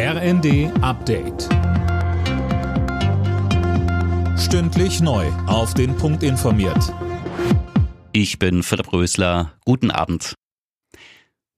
RND Update. Stündlich neu. Auf den Punkt informiert. Ich bin Philipp Rösler. Guten Abend.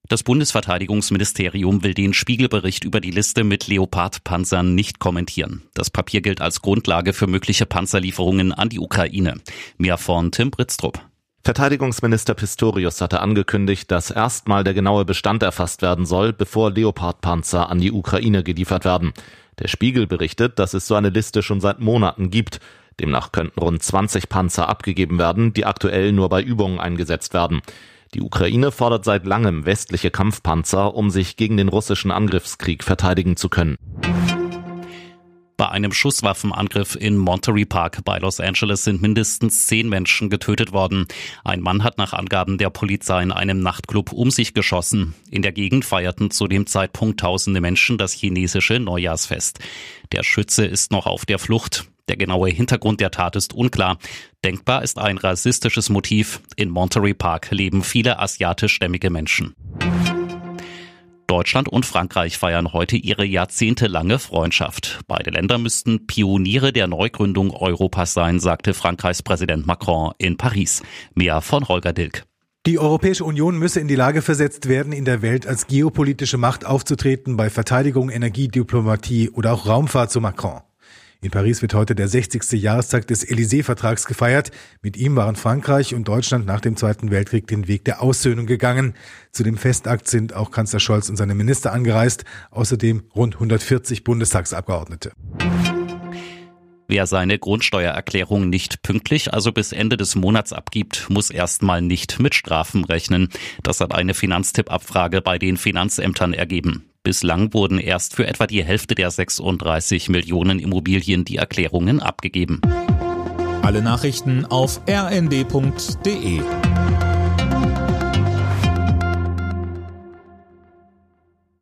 Das Bundesverteidigungsministerium will den Spiegelbericht über die Liste mit Leopard-Panzern nicht kommentieren. Das Papier gilt als Grundlage für mögliche Panzerlieferungen an die Ukraine. Mehr von Tim Britztrup. Verteidigungsminister Pistorius hatte angekündigt, dass erstmal der genaue Bestand erfasst werden soll, bevor Leopard-Panzer an die Ukraine geliefert werden. Der Spiegel berichtet, dass es so eine Liste schon seit Monaten gibt. Demnach könnten rund 20 Panzer abgegeben werden, die aktuell nur bei Übungen eingesetzt werden. Die Ukraine fordert seit langem westliche Kampfpanzer, um sich gegen den russischen Angriffskrieg verteidigen zu können. Bei einem Schusswaffenangriff in Monterey Park bei Los Angeles sind mindestens zehn Menschen getötet worden. Ein Mann hat nach Angaben der Polizei in einem Nachtclub um sich geschossen. In der Gegend feierten zu dem Zeitpunkt tausende Menschen das chinesische Neujahrsfest. Der Schütze ist noch auf der Flucht. Der genaue Hintergrund der Tat ist unklar. Denkbar ist ein rassistisches Motiv. In Monterey Park leben viele asiatischstämmige Menschen. Deutschland und Frankreich feiern heute ihre jahrzehntelange Freundschaft. Beide Länder müssten Pioniere der Neugründung Europas sein, sagte Frankreichs Präsident Macron in Paris. Mehr von Holger Dilk. Die Europäische Union müsse in die Lage versetzt werden, in der Welt als geopolitische Macht aufzutreten bei Verteidigung, Energiediplomatie oder auch Raumfahrt, so Macron. In Paris wird heute der 60. Jahrestag des Élysée-Vertrags gefeiert. Mit ihm waren Frankreich und Deutschland nach dem Zweiten Weltkrieg den Weg der Aussöhnung gegangen. Zu dem Festakt sind auch Kanzler Scholz und seine Minister angereist, außerdem rund 140 Bundestagsabgeordnete. Wer seine Grundsteuererklärung nicht pünktlich, also bis Ende des Monats abgibt, muss erstmal nicht mit Strafen rechnen. Das hat eine Finanztippabfrage bei den Finanzämtern ergeben. Bislang wurden erst für etwa die Hälfte der 36 Millionen Immobilien die Erklärungen abgegeben. Alle Nachrichten auf rnd.de